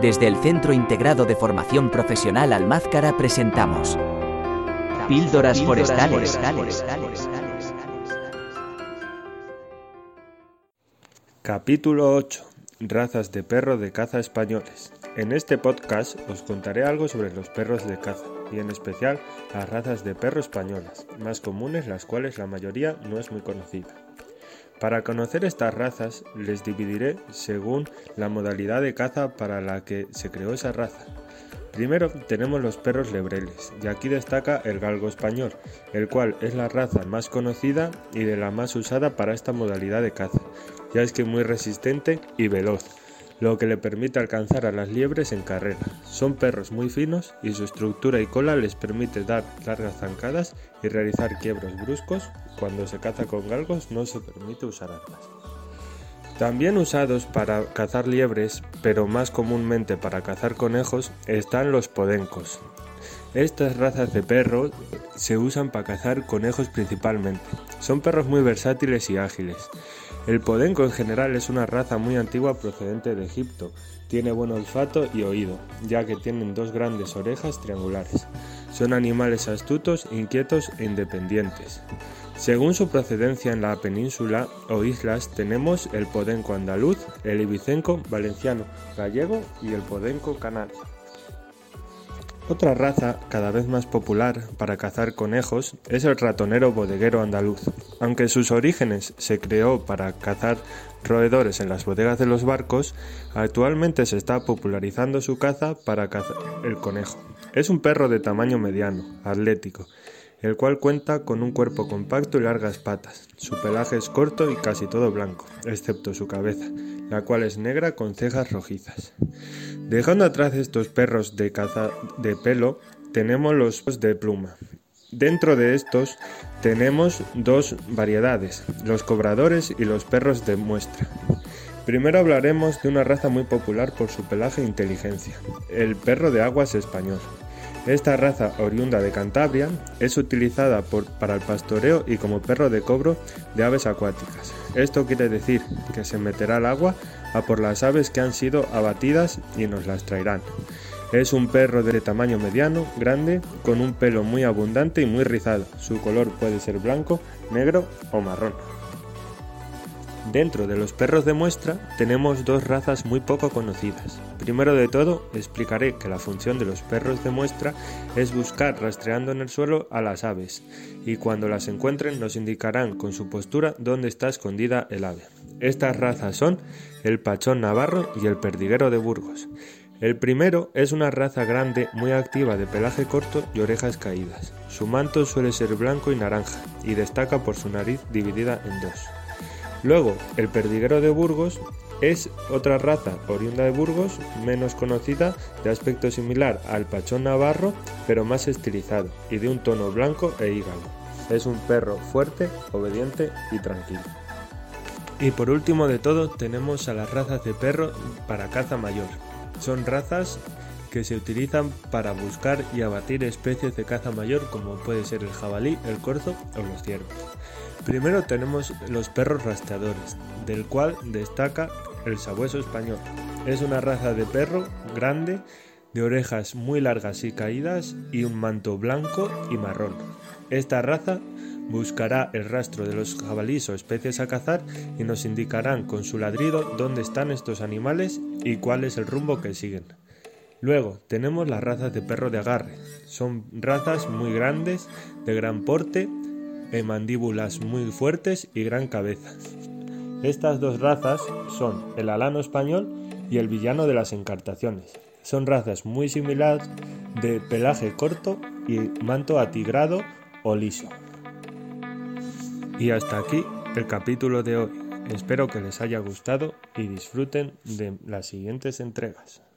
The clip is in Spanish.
Desde el Centro Integrado de Formación Profesional Almázcara presentamos Píldoras, Forestales. Capítulo 8. Razas de perro de caza españoles. En este podcast os contaré algo sobre los perros de caza y en especial las razas de perro españolas, más comunes las cuales la mayoría no es muy conocida. Para conocer estas razas les dividiré según la modalidad de caza para la que se creó esa raza. Primero tenemos los perros lebreles, y aquí destaca el galgo español, el cual es la raza más conocida y de la más usada para esta modalidad de caza, ya es que muy resistente y veloz lo que le permite alcanzar a las liebres en carrera. Son perros muy finos y su estructura y cola les permite dar largas zancadas y realizar quiebros bruscos. Cuando se caza con galgos no se permite usar armas. También usados para cazar liebres, pero más comúnmente para cazar conejos, están los podencos. Estas razas de perros se usan para cazar conejos principalmente. Son perros muy versátiles y ágiles. El podenco en general es una raza muy antigua procedente de Egipto. Tiene buen olfato y oído, ya que tienen dos grandes orejas triangulares. Son animales astutos, inquietos e independientes. Según su procedencia en la península o islas tenemos el podenco andaluz, el ibicenco, valenciano, gallego y el podenco canario. Otra raza cada vez más popular para cazar conejos es el ratonero bodeguero andaluz. Aunque sus orígenes se creó para cazar roedores en las bodegas de los barcos, actualmente se está popularizando su caza para cazar el conejo. Es un perro de tamaño mediano, atlético, el cual cuenta con un cuerpo compacto y largas patas. Su pelaje es corto y casi todo blanco, excepto su cabeza, la cual es negra con cejas rojizas. Dejando atrás estos perros de caza de pelo, tenemos los de pluma. Dentro de estos tenemos dos variedades, los cobradores y los perros de muestra. Primero hablaremos de una raza muy popular por su pelaje e inteligencia, el perro de aguas español. Esta raza oriunda de Cantabria es utilizada para el pastoreo y como perro de cobro de aves acuáticas. Esto quiere decir que se meterá al agua a por las aves que han sido abatidas y nos las traerán. Es un perro de tamaño mediano, grande, con un pelo muy abundante y muy rizado. Su color puede ser blanco, negro o marrón. Dentro de los perros de muestra tenemos dos razas muy poco conocidas. Primero de todo, explicaré que la función de los perros de muestra es buscar rastreando en el suelo a las aves, y cuando las encuentren nos indicarán con su postura dónde está escondida el ave. Estas razas son el pachón navarro y el perdiguero de Burgos. El primero es una raza grande muy activa de pelaje corto y orejas caídas. Su manto suele ser blanco y naranja y destaca por su nariz dividida en dos. Luego, el perdiguero de Burgos es otra raza oriunda de Burgos, menos conocida, de aspecto similar al pachón navarro, pero más estilizado y de un tono blanco e hígado. Es un perro fuerte, obediente y tranquilo. Y por último de todo tenemos a las razas de perro para caza mayor. Son razas que se utilizan para buscar y abatir especies de caza mayor como puede ser el jabalí, el corzo o los ciervos. Primero tenemos los perros rastreadores, del cual destaca el sabueso español. Es una raza de perro grande, de orejas muy largas y caídas y un manto blanco y marrón. Esta raza buscará el rastro de los jabalíes o especies a cazar y nos indicarán con su ladrido dónde están estos animales y cuál es el rumbo que siguen. Luego tenemos las razas de perro de agarre. Son razas muy grandes, de gran porte mandíbulas muy fuertes y gran cabeza. Estas dos razas son el alano español y el villano de las encartaciones. Son razas muy similares de pelaje corto y manto atigrado o liso. Y hasta aquí el capítulo de hoy. Espero que les haya gustado y disfruten de las siguientes entregas.